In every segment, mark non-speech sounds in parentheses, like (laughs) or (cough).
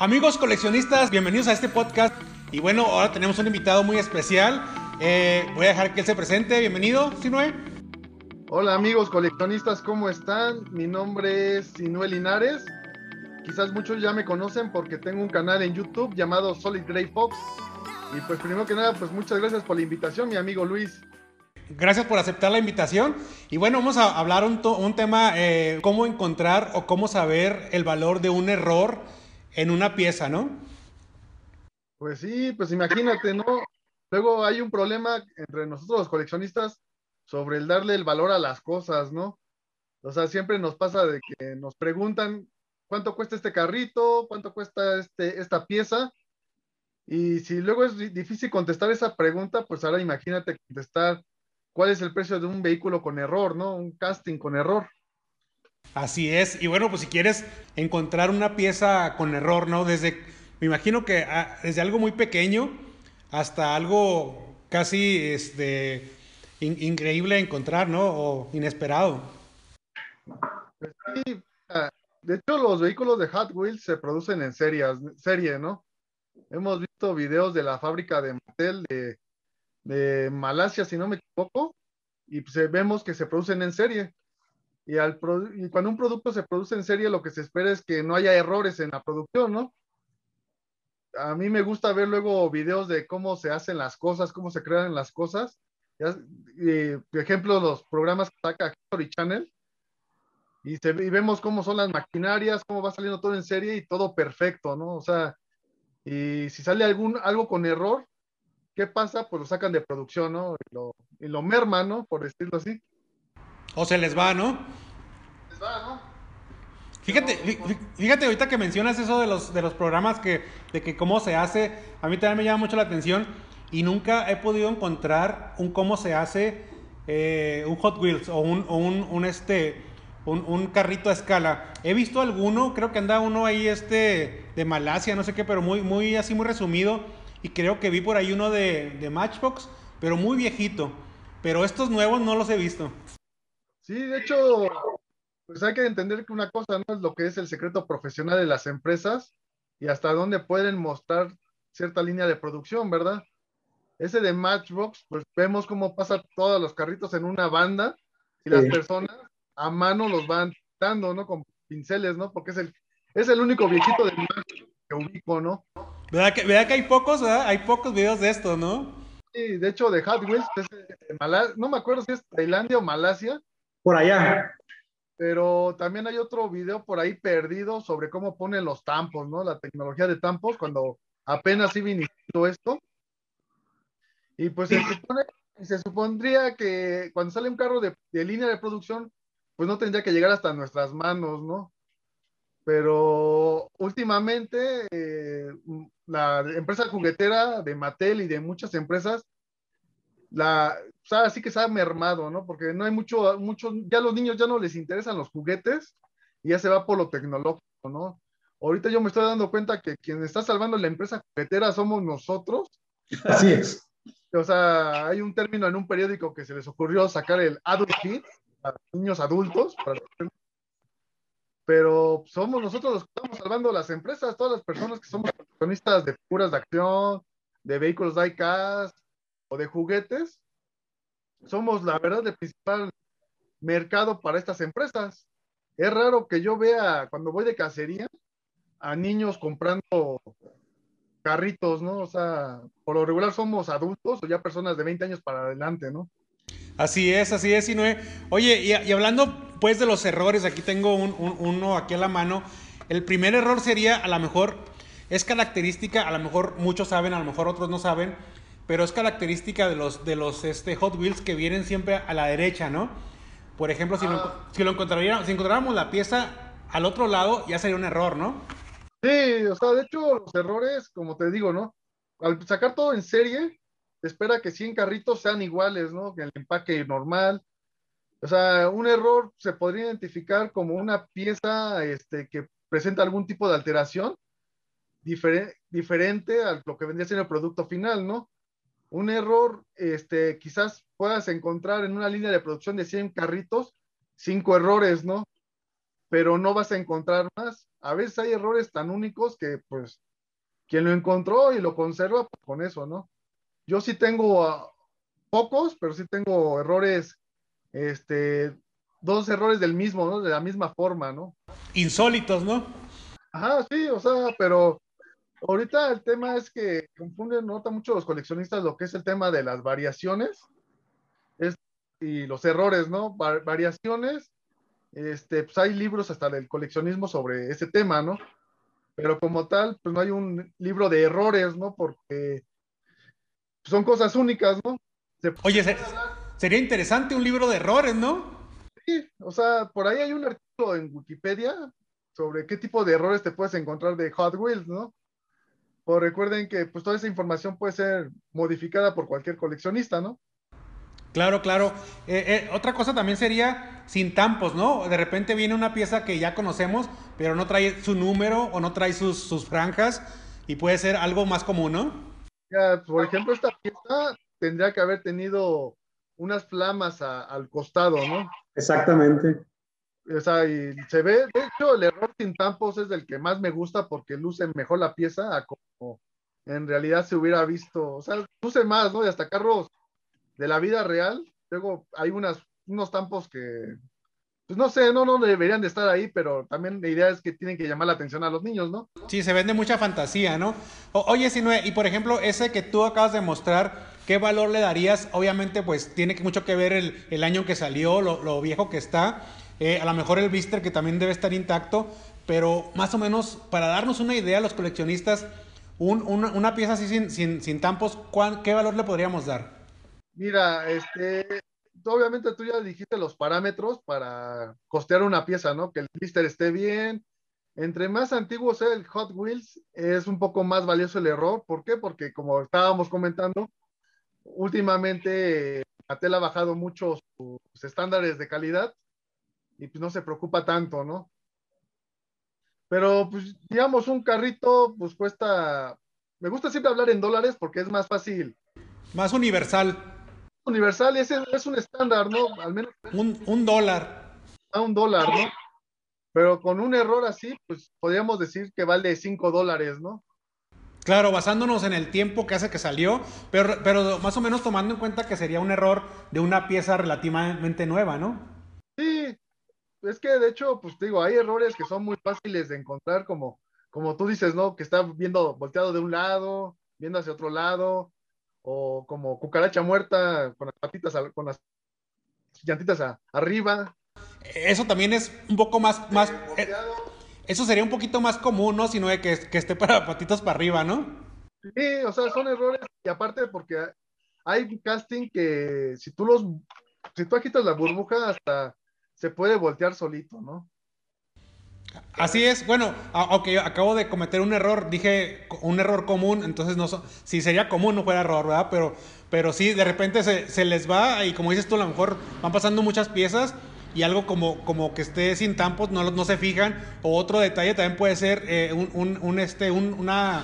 Amigos coleccionistas, bienvenidos a este podcast. Y bueno, ahora tenemos un invitado muy especial. Eh, voy a dejar que él se presente. Bienvenido, Sinue. Hola amigos coleccionistas, ¿cómo están? Mi nombre es Sinue Linares. Quizás muchos ya me conocen porque tengo un canal en YouTube llamado Solid Grey Fox. Y pues primero que nada, pues muchas gracias por la invitación, mi amigo Luis. Gracias por aceptar la invitación. Y bueno, vamos a hablar un, un tema, eh, cómo encontrar o cómo saber el valor de un error en una pieza, ¿no? Pues sí, pues imagínate, ¿no? Luego hay un problema entre nosotros los coleccionistas sobre el darle el valor a las cosas, ¿no? O sea, siempre nos pasa de que nos preguntan cuánto cuesta este carrito, cuánto cuesta este, esta pieza. Y si luego es difícil contestar esa pregunta, pues ahora imagínate contestar cuál es el precio de un vehículo con error, ¿no? Un casting con error. Así es. Y bueno, pues si quieres encontrar una pieza con error, ¿no? Desde, me imagino que ah, desde algo muy pequeño hasta algo casi este, increíble encontrar, ¿no? O inesperado. Pues sí, ah, de hecho los vehículos de Hot Wheels se producen en series, serie, ¿no? Hemos visto videos de la fábrica de Mattel de, de Malasia, si no me equivoco, y pues vemos que se producen en serie. Y, al cuando un producto se produce en serie, lo que se espera es que no haya errores en la producción, ¿no? A mí me gusta ver luego videos de cómo se hacen las cosas, cómo se crean las cosas. por ejemplo, los programas que saca History Channel. Y, se, y vemos cómo son las maquinarias, cómo va saliendo todo en serie y todo perfecto, ¿no? O sea, y si sale algún, algo con error, ¿qué pasa? Pues lo sacan de producción, ¿no? Y lo, y lo merman, ¿no? Por decirlo así. O se les va, ¿no? Les va, ¿no? Fíjate, fíjate ahorita que mencionas eso de los, de los programas que, de que cómo se hace, a mí también me llama mucho la atención y nunca he podido encontrar un cómo se hace eh, un Hot Wheels o un, o un, un este, un, un, carrito a escala. He visto alguno, creo que anda uno ahí este de Malasia, no sé qué, pero muy, muy así muy resumido y creo que vi por ahí uno de, de Matchbox, pero muy viejito. Pero estos nuevos no los he visto. Sí, de hecho, pues hay que entender que una cosa no es lo que es el secreto profesional de las empresas y hasta dónde pueden mostrar cierta línea de producción, ¿verdad? Ese de Matchbox, pues vemos cómo pasa todos los carritos en una banda y las personas a mano los van dando, ¿no? Con pinceles, ¿no? Porque es el, es el único viejito de que ubico, ¿no? ¿Verdad que, ¿Verdad que hay pocos, ¿verdad? Hay pocos videos de esto, ¿no? Sí, de hecho, de Hot Wheels, no me acuerdo si es Tailandia o Malasia, por allá. Pero también hay otro video por ahí perdido sobre cómo ponen los tampos, ¿no? La tecnología de tampos cuando apenas iba iniciando esto. Y pues se, supone, se supondría que cuando sale un carro de, línea de producción, pues no tendría que llegar hasta nuestras manos, ¿no? Pero últimamente eh, la empresa juguetera de Mattel y de muchas empresas la, o sea, así que se ha mermado, ¿no? Porque no hay mucho, mucho, ya los niños ya no les interesan los juguetes y ya se va por lo tecnológico, ¿no? Ahorita yo me estoy dando cuenta que quien está salvando la empresa juguetera somos nosotros. Así es. O sea, hay un término en un periódico que se les ocurrió sacar el adult kit a niños adultos, pero somos nosotros los que estamos salvando las empresas, todas las personas que somos protagonistas de figuras de acción, de vehículos diecast, o de juguetes, somos la verdad el principal mercado para estas empresas. Es raro que yo vea cuando voy de cacería a niños comprando carritos, ¿no? O sea, por lo regular somos adultos o ya personas de 20 años para adelante, ¿no? Así es, así es, Sinue. Oye, y, hablando pues de los errores, aquí tengo uno aquí a la mano. El primer error sería, a lo mejor, es característica, a lo mejor muchos saben, a lo mejor otros no saben, pero es característica de los, de los este, Hot Wheels que vienen siempre a la derecha, ¿no? Por ejemplo, si, lo, ah. si lo encontraríamos, si encontráramos la pieza al otro lado, ya sería un error, ¿no? Sí, o sea, de hecho, los errores, como te digo, ¿no? Al sacar todo en serie, espera que 100 carritos sean iguales, ¿no? Que el empaque normal. O sea, un error se podría identificar como una pieza este, que presenta algún tipo de alteración diferente a lo que vendría siendo el producto final, ¿no? Un error, este, quizás puedas encontrar en una línea de producción de 100 carritos, cinco errores, ¿no? Pero no vas a encontrar más. a veces hay errores tan únicos que pues quien lo encontró y lo conserva pues, con eso, ¿no? Yo sí tengo uh, pocos, pero sí tengo errores, este, dos errores del mismo, ¿no? De la misma forma, ¿no? Insólitos, ¿no? Ajá, sí, o sea, pero ahorita el tema es que confunden, nota mucho los coleccionistas lo que es el tema de las variaciones es, y los errores, ¿no? Va- variaciones, este, pues hay libros hasta del coleccionismo sobre ese tema, ¿no? Pero como tal, pues no hay un libro de errores, ¿no? Porque son cosas únicas, ¿no? Se Oye, se- sería interesante un libro de errores, ¿no? Sí, o sea, por ahí hay un artículo en Wikipedia sobre qué tipo de errores te puedes encontrar de Hot Wheels, ¿no? Pues recuerden que pues toda esa información puede ser modificada por cualquier coleccionista, ¿no? Claro, claro. Eh, eh, otra cosa también sería sin tampos, ¿no? De repente viene una pieza que ya conocemos, pero no trae su número o no trae sus, sus franjas y puede ser algo más común, ¿no? Ya, por ejemplo, esta pieza tendría que haber tenido unas flamas a- al costado, ¿no? Exactamente. O sea, y se ve, de hecho, el error sin tampos es el que más me gusta porque luce mejor la pieza a como en realidad se hubiera visto. O sea, luce más, ¿no? Y hasta carros de la vida real. Luego hay unas, unos tampos que, pues no sé, no, no deberían de estar ahí, pero también la idea es que tienen que llamar la atención a los niños, ¿no? Sí, se vende mucha fantasía, ¿no? O- oye, Sinue, y por ejemplo, ese que tú acabas de mostrar, ¿qué valor le darías? Obviamente, pues tiene mucho que ver el, el año que salió, lo viejo que está. Eh, a lo mejor el blister que también debe estar intacto, pero más o menos para darnos una idea a los coleccionistas, un- una, una pieza así sin, sin, sin tampos, ¿cuán- ¿qué valor le podríamos dar? Mira, este, obviamente tú ya dijiste los parámetros para costear una pieza, ¿no? Que el blister esté bien. Entre más antiguo sea el Hot Wheels, es un poco más valioso el error. ¿Por qué? Porque como estábamos comentando, últimamente Mattel ha bajado mucho sus estándares de calidad y pues no se preocupa tanto, ¿no? Pero pues digamos un carrito pues cuesta, me gusta siempre hablar en dólares porque es más fácil Más universal, universal ese es un estándar, ¿no? Al menos un, un dólar. a un dólar, ¿no? Pero con un error así, pues podríamos decir que vale 5 dólares, ¿no? Claro, basándonos en el tiempo que hace que salió, pero, pero más o menos tomando en cuenta que sería un error de una pieza relativamente nueva, ¿no? Es que de hecho, pues te digo, hay errores que son muy fáciles de encontrar, como, como tú dices, ¿no? Que está viendo volteado de un lado, viendo hacia otro lado, o como cucaracha muerta con las patitas, con las llantitas a- arriba. Eso también es un poco más, más, eh, eso sería un poquito más común, ¿no? Sino de que, que esté para patitos para arriba, ¿no? Sí, o sea, son errores y aparte porque hay casting que si tú los, si tú agitas la burbuja hasta se puede voltear solito, ¿no? Así es, bueno, aunque acabo de cometer un error, dije un error común, entonces no so- si sería común no fuera error, ¿verdad? Pero, pero sí, de repente se, se les va y como dices tú, a lo mejor van pasando muchas piezas y algo como, como que esté sin tampos no, no se fijan. O otro detalle también puede ser eh, un, un- un, este, un- una,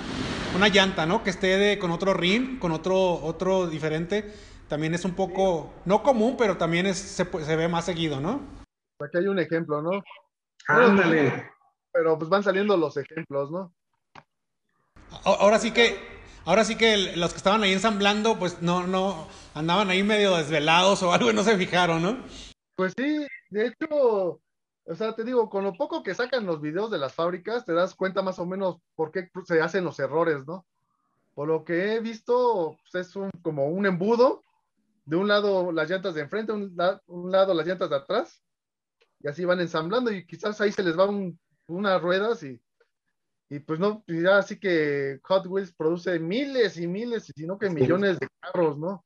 una llanta, ¿no? Que esté de, con otro ring, con otro, otro diferente. También es un poco, no común, pero también es, se, se ve más seguido, ¿no? Aquí hay un ejemplo, ¿no? Ándale. Pero pues van saliendo los ejemplos, ¿no? Ahora sí que, ahora sí que los que estaban ahí ensamblando, pues no, no, andaban ahí medio desvelados o (laughs) algo y no se fijaron, ¿no? Pues sí, de hecho, o sea, te digo, con lo poco que sacan los videos de las fábricas, te das cuenta más o menos por qué se hacen los errores, ¿no? Por lo que he visto, pues, es un, como un embudo, de un lado las llantas de enfrente, un, la- un lado las llantas de atrás, y así van ensamblando, y quizás ahí se les va un- unas ruedas y, y pues no, ya así que Hot Wheels produce miles y miles, y si no que millones de carros, ¿no?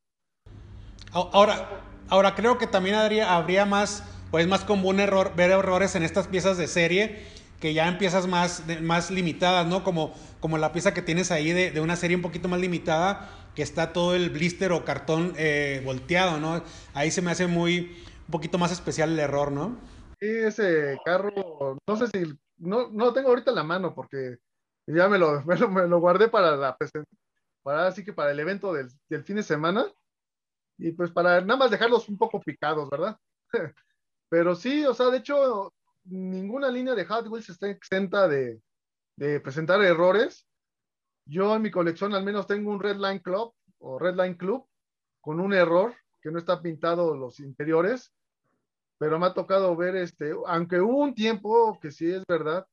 Ahora, ahora creo que también habría, habría más, o es más común error, ver errores en estas piezas de serie, que ya en piezas más, más limitadas, ¿no? Como, como la pieza que tienes ahí de, de una serie un poquito más limitada, que está todo el blister o cartón eh, volteado, ¿no? Ahí se me hace muy, un poquito más especial el error, ¿no? Ese carro, no sé si, no, no lo tengo ahorita en la mano porque ya me lo, (laughs) me lo, me lo guardé para la para así que para el evento del, del fin de semana y pues para nada más dejarlos un poco picados, ¿verdad? (laughs) Pero sí, o sea, de hecho, ninguna línea de Hot Wheels está exenta de, de presentar errores. Yo en mi colección al menos tengo un Red Line Club o Red Line Club con un error que no está pintado los interiores, pero me ha tocado ver este, aunque hubo un tiempo que sí es verdad,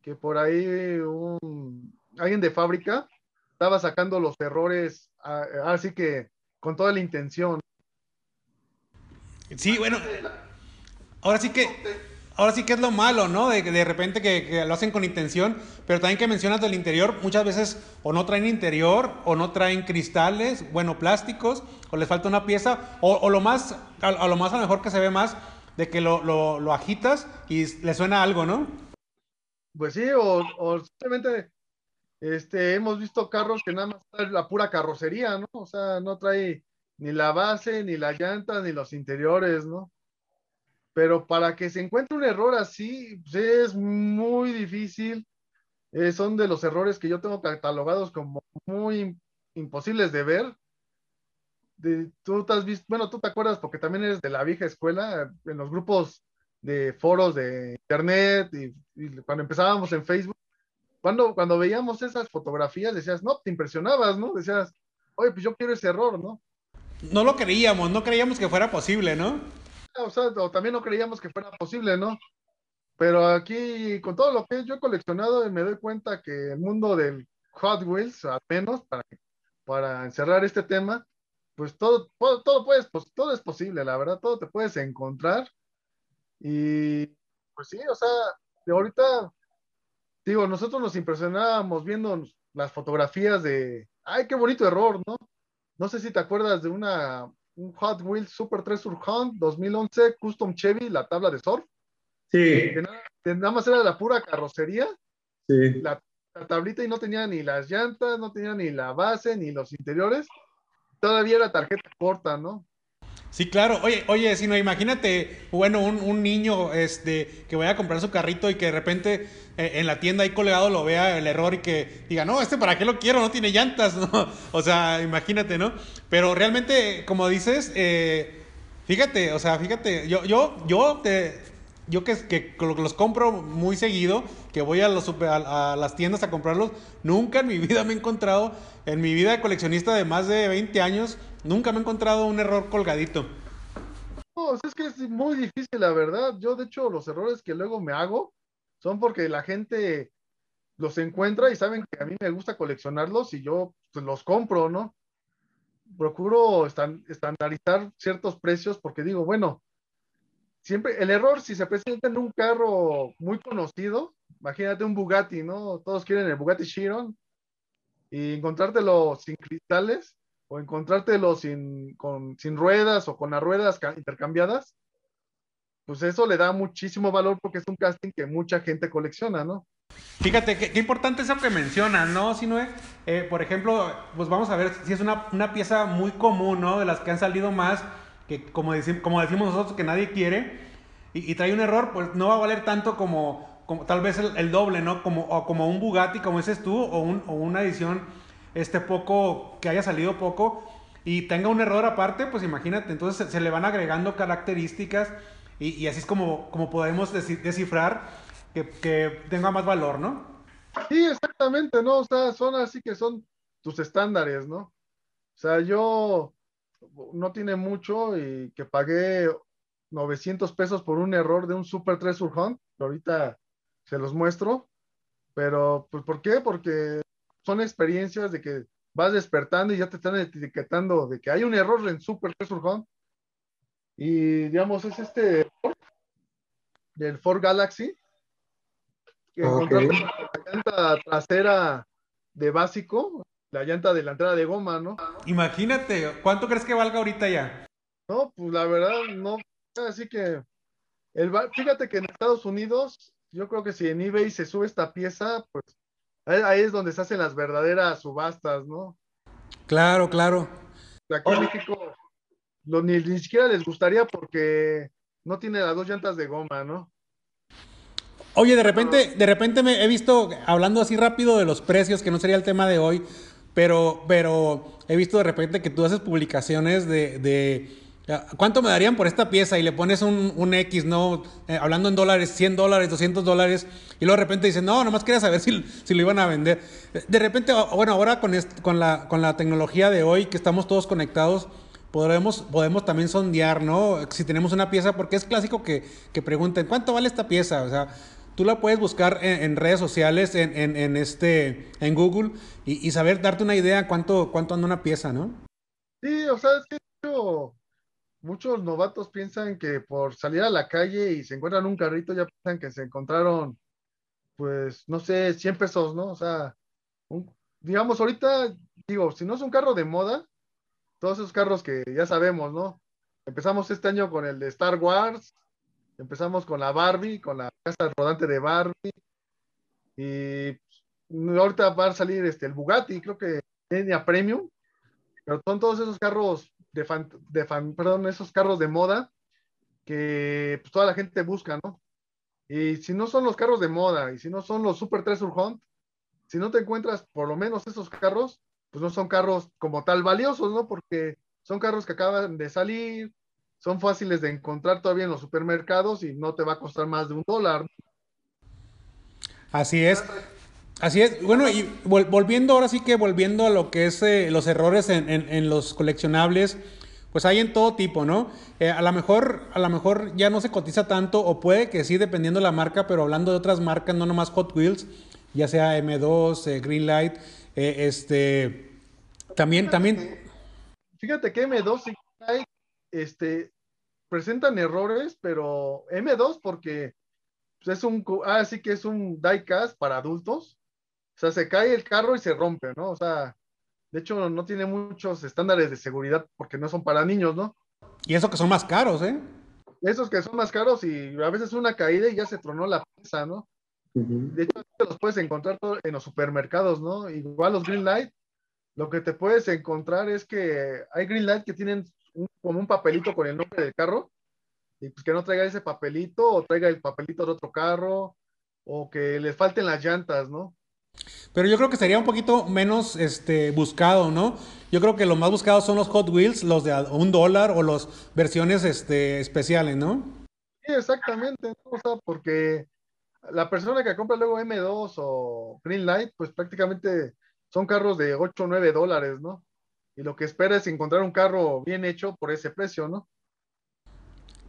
que por ahí un, alguien de fábrica estaba sacando los errores, así que con toda la intención. Sí, bueno, ahora sí que, ahora sí que es lo malo, ¿no? De, de repente que, lo hacen con intención, pero también que mencionas del interior, muchas veces o no traen interior, o no traen cristales, bueno, plásticos, o les falta una pieza, o, lo más, a, lo más a lo mejor que se ve más, de que lo, lo, agitas y le suena algo, ¿no? Pues sí, o, simplemente este, hemos visto carros que nada más trae la pura carrocería, ¿no? O sea, no trae ni la base, ni la llanta, ni los interiores, ¿no? Pero para que se encuentre un error así, pues es muy difícil. Eh, son de los errores que yo tengo catalogados como muy imposibles de ver. Tú te has visto, bueno, tú te acuerdas porque también eres de la vieja escuela, en los grupos de foros de internet y, cuando empezábamos en Facebook, cuando, cuando veíamos esas fotografías decías, no, te impresionabas, ¿no? Decías, oye, pues yo quiero ese error, ¿no? No lo creíamos, no creíamos que fuera posible, ¿no? Ah, o sea, también no creíamos que fuera posible, ¿no? Pero aquí, con todo lo que yo he coleccionado, me doy cuenta que el mundo del Hot Wheels, al menos para, para encerrar este tema, pues todo, todo, puedes, pues, todo es posible, la verdad, todo te puedes encontrar y pues sí, o sea, de ahorita, digo, nosotros nos impresionábamos viendo las fotografías de, ay, qué bonito error, ¿no? No sé si te acuerdas de una, un Hot Wheels Super 3 Surhunt 2011 Custom Chevy, la tabla de surf. Sí. Que nada, más era la pura carrocería. Sí. La, la, tablita y no tenía ni las llantas, no tenía ni la base, ni los interiores. Todavía era tarjeta corta, ¿no? Sí, claro. Oye, oye, si no, imagínate, bueno, un, niño este, que vaya a comprar su carrito y que de repente eh, en la tienda ahí colgado lo vea el error y que diga, no, este para qué lo quiero, no tiene llantas, (laughs) ¿no? O sea, imagínate, ¿no? Pero realmente, como dices, eh, fíjate, o sea, fíjate, yo, yo, yo te, yo que, los compro muy seguido, que voy a, las tiendas a comprarlos, nunca en mi (laughs) vida me he encontrado, en mi vida de coleccionista de más de 20 años, nunca me he encontrado un error colgadito. No, es que es muy difícil, la verdad. Yo, de hecho, los errores que luego me hago son porque la gente los encuentra y saben que a mí me gusta coleccionarlos y yo pues, los compro, ¿no? Procuro estandarizar ciertos precios porque digo, bueno, siempre el error si se presenta en un carro muy conocido, imagínate un Bugatti, ¿no? Todos quieren el Bugatti Chiron y encontrártelo sin cristales o encontrártelo sin, con, sin ruedas o con las ruedas intercambiadas, pues eso le da muchísimo valor porque es un casting que mucha gente colecciona, ¿no? Fíjate, qué, importante es eso que mencionas, ¿no? Si no eh, por ejemplo, pues vamos a ver si es una, una pieza muy común, ¿no? De las que han salido más que como, como decimos nosotros que nadie quiere y, trae un error, pues no va a valer tanto como, como tal vez el, doble, ¿no? Como, o como un Bugatti, como dices tú, o, un, o una edición este poco, que haya salido poco y tenga un error aparte, pues imagínate, entonces se, le van agregando características y, y, así es como, como podemos descifrar que, que tenga más valor, ¿no? Sí, exactamente, ¿no? O sea, son así que son tus estándares, ¿no? O sea, yo no tiene mucho y que pagué 900 pesos por un error de un Super 3 Surhunt, ahorita se los muestro, pero pues ¿por qué? Porque son experiencias de que vas despertando y ya te están etiquetando de que hay un error en Super 3 Surhunt y digamos es este del Ford Galaxy que okay. la llanta trasera de básico la llanta delantera de goma, ¿no? Imagínate, ¿cuánto crees que valga ahorita ya? No, pues la verdad, no. Así que, el, fíjate que en Estados Unidos, yo creo que si en eBay se sube esta pieza, pues ahí es donde se hacen las verdaderas subastas, ¿no? Claro, claro. Aquí en México ni, ni siquiera les gustaría porque no tiene las dos llantas de goma, ¿no? Oye, de repente, de repente me he visto hablando así rápido de los precios, que no sería el tema de hoy, pero, pero he visto de repente que tú haces publicaciones de, ¿Cuánto me darían por esta pieza? Y le pones un, un X, ¿no? Eh, hablando en dólares, 100 dólares, 200 dólares, y luego de repente dicen, no, nomás quería saber si, si lo iban a vender. De repente, bueno, ahora con, con, la, con la tecnología de hoy, que estamos todos conectados, podemos, podemos también sondear, ¿no? Si tenemos una pieza, porque es clásico que, que pregunten, ¿cuánto vale esta pieza? O sea, tú la puedes buscar en, redes sociales, en, en, en, este, en Google, y, saber, darte una idea cuánto, cuánto anda una pieza, ¿no? Sí, o sea, es que muchos novatos piensan que por salir a la calle y se encuentran un carrito, ya piensan que se encontraron, pues, no sé, 100 pesos, ¿no? O sea, digamos, ahorita, digo, si no es un carro de moda, todos esos carros que ya sabemos, ¿no? Empezamos este año con el de Star Wars, empezamos con la Barbie, con la casa rodante de Barbie, y pues, ahorita va a salir este, el Bugatti, creo que a Premium, pero son todos esos carros de, fan, de perdón, esos carros de moda que pues, toda la gente busca, ¿no? Y si no son los carros de moda y si no son los Super Treasure Hunt, si no te encuentras por lo menos esos carros, pues no son carros como tal valiosos, ¿no? Porque son carros que acaban de salir, son fáciles de encontrar todavía en los supermercados y no te va a costar más de un dólar. Así es. Así es, bueno, y volviendo ahora sí que volviendo a lo que es eh, los errores en, los coleccionables, pues hay en todo tipo, ¿no? Eh, a lo mejor, a lo mejor ya no se cotiza tanto, o puede que sí, dependiendo de la marca, pero hablando de otras marcas, no nomás Hot Wheels, ya sea M2, eh, Greenlight, este, también, también. fíjate que M2 y Greenlight, este, presentan errores, pero M2 porque pues, es un, ah, sí que es un diecast para adultos, o sea, se cae el carro y se rompe, ¿no? O sea, de hecho no tiene muchos estándares de seguridad porque no son para niños, ¿no? Y eso que son más caros, ¿eh? Esos que son más caros y a veces una caída y ya se tronó la pieza, ¿no? De hecho, los puedes encontrar en los supermercados, ¿no? Igual los Green Light, lo que te puedes encontrar es que hay Green Light que tienen como un papelito con el nombre del carro y pues que no traiga ese papelito o traiga el papelito de otro carro o que le falten las llantas, ¿no? Pero yo creo que sería un poquito menos este, buscado, ¿no? Yo creo que lo más buscado son los Hot Wheels, los de un dólar o las versiones este, especiales, ¿no? Sí, exactamente, o sea, porque la persona que compra luego M2 o Greenlight, pues prácticamente son carros de 8 o 9 dólares, ¿no? Y lo que espera es encontrar un carro bien hecho por ese precio, ¿no?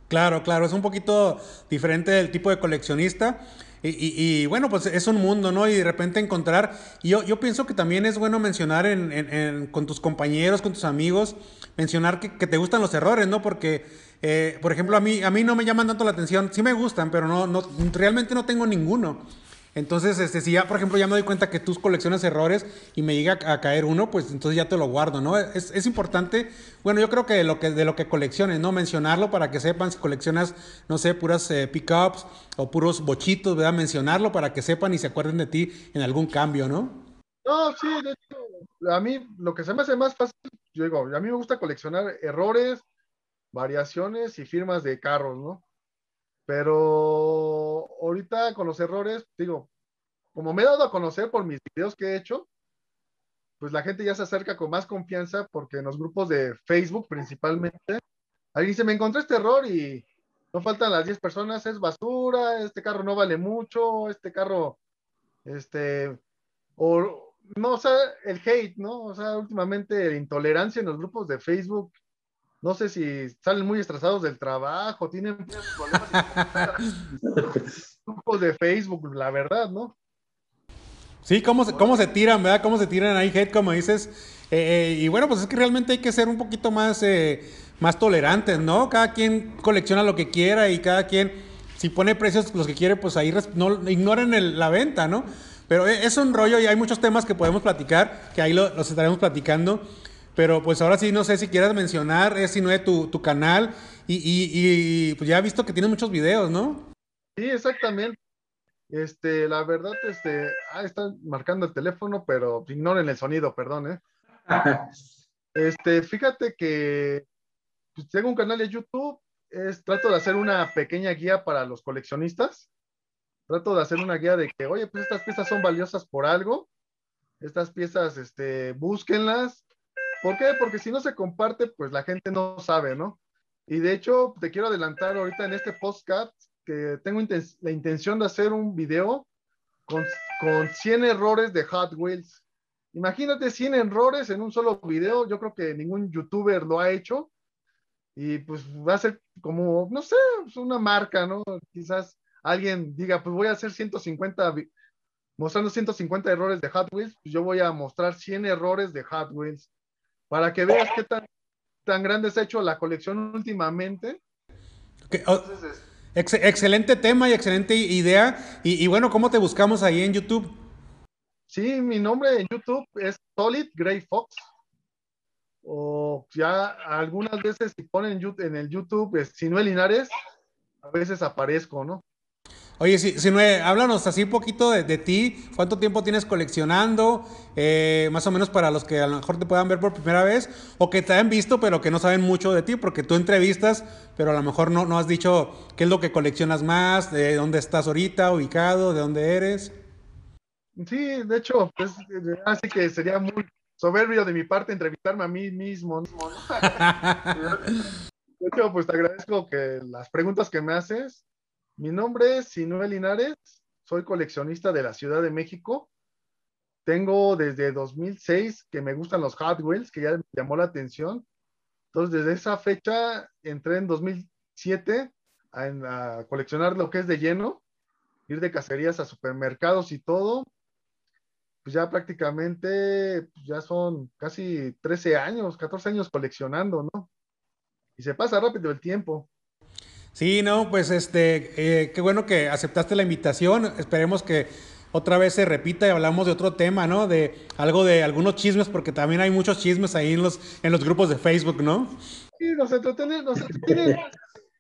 Claro, claro, es un poquito diferente del tipo de coleccionista. Y, bueno, pues es un mundo, ¿no? Y de repente encontrar, y yo, pienso que también es bueno mencionar en, con tus compañeros, con tus amigos, mencionar que, que te gustan los errores, ¿no? Porque, eh, por ejemplo, a mí, a mí no me llaman tanto la atención, sí me gustan, pero no, no, realmente no tengo ninguno. Entonces, este, si ya, por ejemplo, ya me doy cuenta que tú coleccionas errores y me llega a caer uno, pues entonces ya te lo guardo, ¿no? Es, es importante, bueno, yo creo que de lo que, de lo que colecciones, ¿no? Mencionarlo para que sepan si coleccionas, no sé, puras eh, pickups o puros bochitos, ¿verdad? Mencionarlo para que sepan y se acuerden de ti en algún cambio, ¿no? No, sí, de hecho, a mí lo que se me hace más fácil, yo digo, a mí me gusta coleccionar errores, variaciones y firmas de carros, ¿no? Pero ahorita con los errores, digo, como me he dado a conocer por mis videos que he hecho, pues la gente ya se acerca con más confianza porque en los grupos de Facebook principalmente, alguien dice, me encontré este error y no faltan las 10 personas, es basura, este carro no vale mucho, este carro, este, o no, o sea, el hate, ¿no? O sea, últimamente la intolerancia en los grupos de Facebook no sé si salen muy estresados del trabajo, tienen problemas (laughs) grupos de Facebook, la verdad, ¿no? Sí, cómo se, cómo se tiran, ¿verdad? Cómo se tiran ahí hate, como dices. Eh, eh, y bueno, pues es que realmente hay que ser un poquito más, eh, más tolerantes, ¿no? Cada quien colecciona lo que quiera y cada quien, si pone precios los que quiere, pues ahí no ignoren la venta, ¿no? Pero es un rollo y hay muchos temas que podemos platicar, que ahí los estaremos platicando. Pero pues ahora sí, no sé si quieras mencionar, es si no es tu, tu canal y, y, pues ya he visto que tienes muchos videos, ¿no? Sí, exactamente. Este, la verdad, este, ah, están marcando el teléfono, pero ignoren el sonido, perdón, ¿eh? (laughs) Este, fíjate que pues, tengo un canal de YouTube, es, trato de hacer una pequeña guía para los coleccionistas. Trato de hacer una guía de que, oye, pues estas piezas son valiosas por algo. Estas piezas, este, búsquenlas, ¿Por qué? Porque si no se comparte, pues la gente no sabe, ¿no? Y de hecho, te quiero adelantar ahorita en este podcast que tengo la intención de hacer un video con, con 100 errores de Hot Wheels. Imagínate 100 errores en un solo video. Yo creo que ningún youtuber lo ha hecho. Y pues va a ser como, no sé, pues, una marca, ¿no? Quizás alguien diga, pues voy a hacer 150, mostrando 150 errores de Hot Wheels, pues yo voy a mostrar 100 errores de Hot Wheels para que veas qué tan, tan grande se ha hecho la colección últimamente. excelente tema y excelente idea. Y, y, bueno, ¿cómo te buscamos ahí en YouTube? Sí, mi nombre en YouTube es Solid Gray Fox. O ya algunas veces si ponen en el YouTube Sinuel Linares, a veces aparezco, ¿no? Oye, si, si háblanos así un poquito de, ti, cuánto tiempo tienes coleccionando, eh, más o menos para los que a lo mejor te puedan ver por primera vez o que te hayan visto pero que no saben mucho de ti, porque tú entrevistas, pero a lo mejor no, no has dicho qué es lo que coleccionas más, de dónde estás ahorita, ubicado, de dónde eres. Sí, de hecho, pues, así que sería muy soberbio de mi parte entrevistarme a mí mismo. (laughs) de hecho, pues te agradezco que las preguntas que me haces mi nombre es Sinuel Linares, soy coleccionista de la Ciudad de México. Tengo desde 2006 que me gustan los Hot que ya me llamó la atención. Entonces, desde esa fecha entré en 2007 a, coleccionar lo que es de lleno, ir de cacerías a supermercados y todo. Pues ya prácticamente, pues ya son casi 13 años, 14 años coleccionando, ¿no? Y se pasa rápido el tiempo. Sí, no, pues este, eh, qué bueno que aceptaste la invitación. Esperemos que otra vez se repita y hablamos de otro tema, ¿no? De algo de algunos chismes, porque también hay muchos chismes ahí en los, en los grupos de Facebook, ¿no? Sí, nos entretiene, nos entretiene.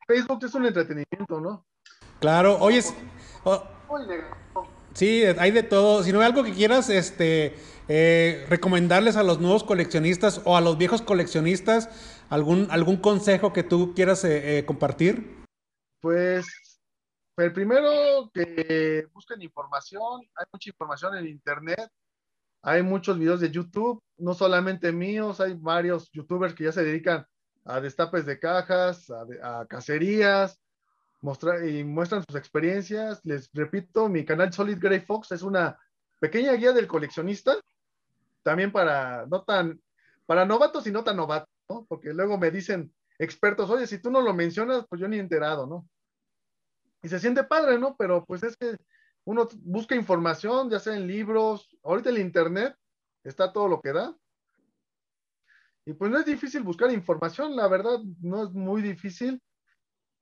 Facebook es un entretenimiento, ¿no? Claro, oye, sí, hay de todo. Si no hay algo que quieras, este, eh, recomendarles a los nuevos coleccionistas o a los viejos coleccionistas, algún, algún consejo que tú quieras eh, compartir. Pues el primero que busquen información, hay mucha información en internet, hay muchos videos de YouTube, no solamente míos, hay varios youtubers que ya se dedican a destapes de cajas, a, cacerías, mostrar, y muestran sus experiencias. Les repito, mi canal Solid Grey Fox es una pequeña guía del coleccionista, también para no tan, para novatos y no tan novatos, ¿no? Porque luego me dicen expertos, oye, si tú no lo mencionas, pues yo ni he enterado, ¿no? y se siente padre, ¿no? Pero pues es que uno busca información, ya sea en libros, ahorita en internet está todo lo que da. Y pues no es difícil buscar información, la verdad, no es muy difícil.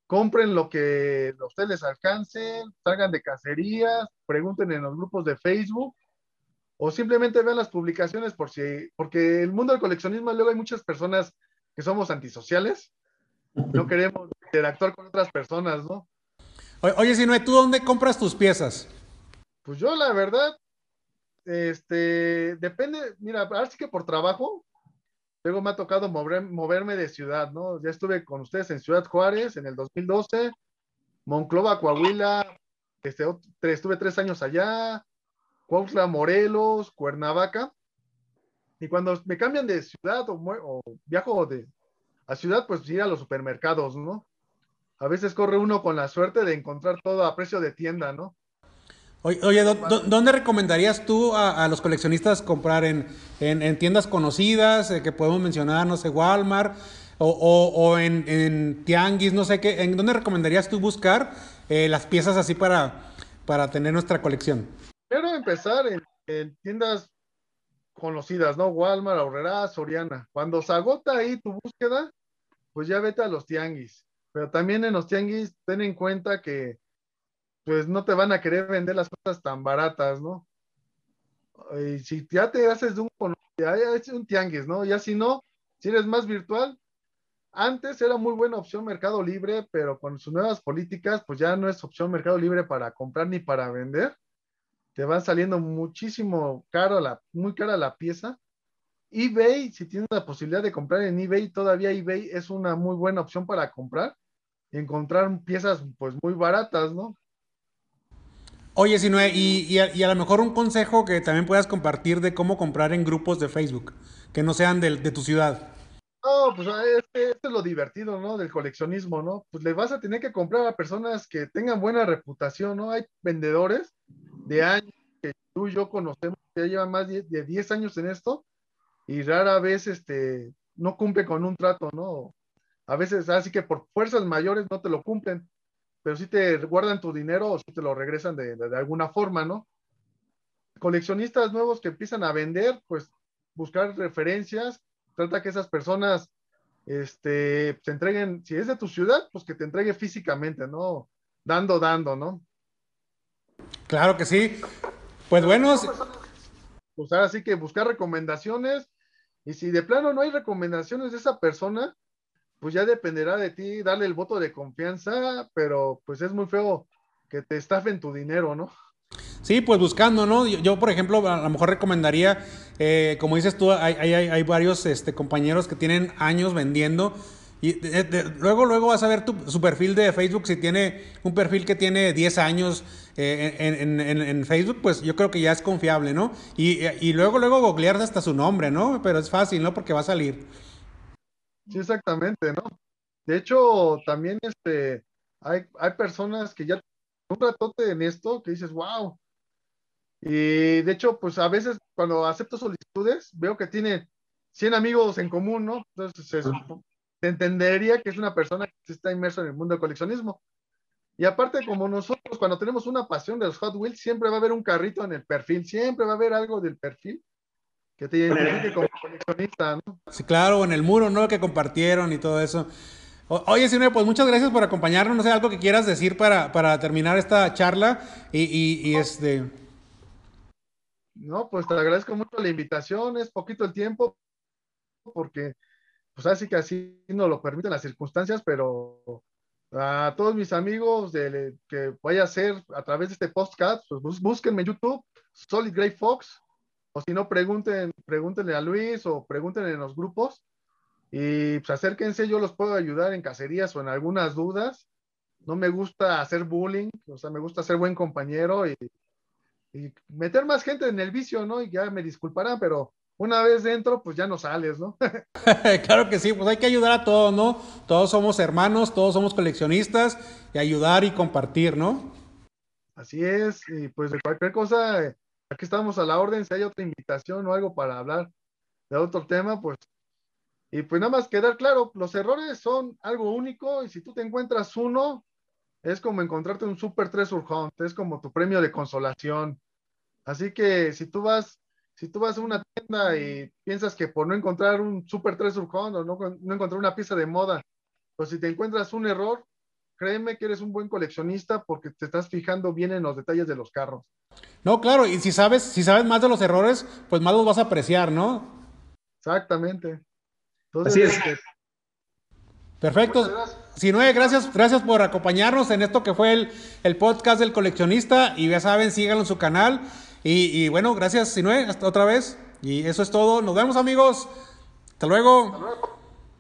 Compren lo que a ustedes les alcance, salgan de cacerías, pregunten en los grupos de Facebook o simplemente vean las publicaciones por si, porque el mundo del coleccionismo luego hay muchas personas que somos antisociales, no (laughs) queremos interactuar con otras personas, ¿no? Oye, Sinue, ¿tú dónde compras tus piezas? Pues yo, la verdad, este, depende, mira, ahora sí que por trabajo, luego me ha tocado moverme de ciudad, ¿no? Ya estuve con ustedes en Ciudad Juárez en el 2012, Monclova, Coahuila, este, estuve tres años allá, Cuautla, Morelos, Cuernavaca, y cuando me cambian de ciudad o, viajo de, a ciudad, pues ir a los supermercados, ¿no? a veces corre uno con la suerte de encontrar todo a precio de tienda, ¿no? Oye, ¿dónde recomendarías tú a, los coleccionistas comprar? ¿En, tiendas conocidas eh, que podemos mencionar, no sé, Walmart o, en, Tianguis, no sé qué? ¿En dónde recomendarías tú buscar eh, las piezas así para, para tener nuestra colección? Quiero empezar en, tiendas conocidas, ¿no? Walmart, Aurrera, Soriana. Cuando se agota ahí tu búsqueda, pues ya vete a los tianguis pero también en los tianguis ten en cuenta que pues no te van a querer vender las cosas tan baratas, ¿no? Y si ya te haces de un, ya es un tianguis, ¿no? Ya si no, si eres más virtual, antes era muy buena opción Mercado Libre, pero con sus nuevas políticas, pues ya no es opción Mercado Libre para comprar ni para vender. Te van saliendo muchísimo caro, la, muy cara la pieza eBay, si tienes la posibilidad de comprar en eBay, todavía eBay es una muy buena opción para comprar encontrar piezas pues muy baratas, ¿no? Oye, Sinue, y, y, a, y, a, lo mejor un consejo que también puedas compartir de cómo comprar en grupos de Facebook, que no sean de, tu ciudad. No, pues este, este, es lo divertido, ¿no? Del coleccionismo, ¿no? Pues le vas a tener que comprar a personas que tengan buena reputación, ¿no? Hay vendedores de años que tú y yo conocemos ya llevan más de, 10 años en esto y rara vez este, no cumple con un trato, ¿no? A veces, así que por fuerzas mayores no te lo cumplen, pero sí te guardan tu dinero o sí te lo regresan de, de alguna forma, ¿no? Coleccionistas nuevos que empiezan a vender, pues buscar referencias, trata que esas personas este, se entreguen, si es de tu ciudad, pues que te entregue físicamente, ¿no? Dando, dando, ¿no? Claro que sí. Pues bueno. Pues ahora sí que buscar recomendaciones. Y si de plano no hay recomendaciones de esa persona, pues ya dependerá de ti darle el voto de confianza, pero pues es muy feo que te estafen tu dinero, ¿no? Sí, pues buscando, ¿no? Yo, por ejemplo, a lo mejor recomendaría, eh, como dices tú, hay, hay, hay varios este, compañeros que tienen años vendiendo. Y luego, luego vas a ver tu, su perfil de Facebook. Si tiene un perfil que tiene 10 años eh, en, en, en, Facebook, pues yo creo que ya es confiable, ¿no? Y, y luego, luego googlear hasta su nombre, ¿no? Pero es fácil, ¿no? Porque va a salir. Sí, exactamente, ¿no? De hecho, también este, hay, hay personas que ya un ratote en esto que dices, wow, y de hecho, pues a veces cuando acepto solicitudes, veo que tiene 100 amigos en común, ¿no? Entonces se, entendería que es una persona que está inmersa en el mundo del coleccionismo. Y aparte, como nosotros, cuando tenemos una pasión de los Hot Wheels, siempre va a haber un carrito en el perfil, siempre va a haber algo del perfil que te identifique como coleccionista, ¿no? Sí, claro, en el muro, ¿no? Que compartieron y todo eso. oye, Sine, pues muchas gracias por acompañarnos. No sé, algo que quieras decir para, para terminar esta charla y, y, y este. No, pues te agradezco mucho la invitación, es poquito el tiempo, porque pues así que así no lo permiten las circunstancias, pero a todos mis amigos que vaya a ser a través de este podcast, pues búsquenme en YouTube, Solid Grey Fox, o si no, pregunten, pregúntenle a Luis o pregúntenle en los grupos y pues acérquense, yo los puedo ayudar en cacerías o en algunas dudas. No me gusta hacer bullying, o sea, me gusta ser buen compañero y y meter más gente en el vicio, ¿no? Y ya me disculparán, pero una vez dentro, pues ya no sales, ¿no? (laughs) (laughs) claro que sí, pues hay que ayudar a todos, ¿no? Todos somos hermanos, todos somos coleccionistas y ayudar y compartir, ¿no? Así es, y pues de cualquier cosa, aquí estamos a la orden, si hay otra invitación o algo para hablar de otro tema, pues, y pues nada más quedar claro, los errores son algo único y si tú te encuentras uno, es como encontrarte un Super Treasure Hunt, es como tu premio de consolación. Así que si tú vas, si tú vas a una tienda y piensas que por no encontrar un Super Treasure Hunt o no, no encontrar una pieza de moda, pues si te encuentras un error, créeme que eres un buen coleccionista porque te estás fijando bien en los detalles de los carros. No, claro, y si sabes, si sabes más de los errores, pues más los vas a apreciar, ¿no? Exactamente. Así es. Este, Perfecto. Sinue, gracias, gracias por acompañarnos en esto que fue el, el podcast del coleccionista. Y ya saben, síganlo en su canal. Y, bueno, gracias, Sinue, hasta otra vez. Y eso es todo. Nos vemos, amigos. Hasta luego. Hasta luego.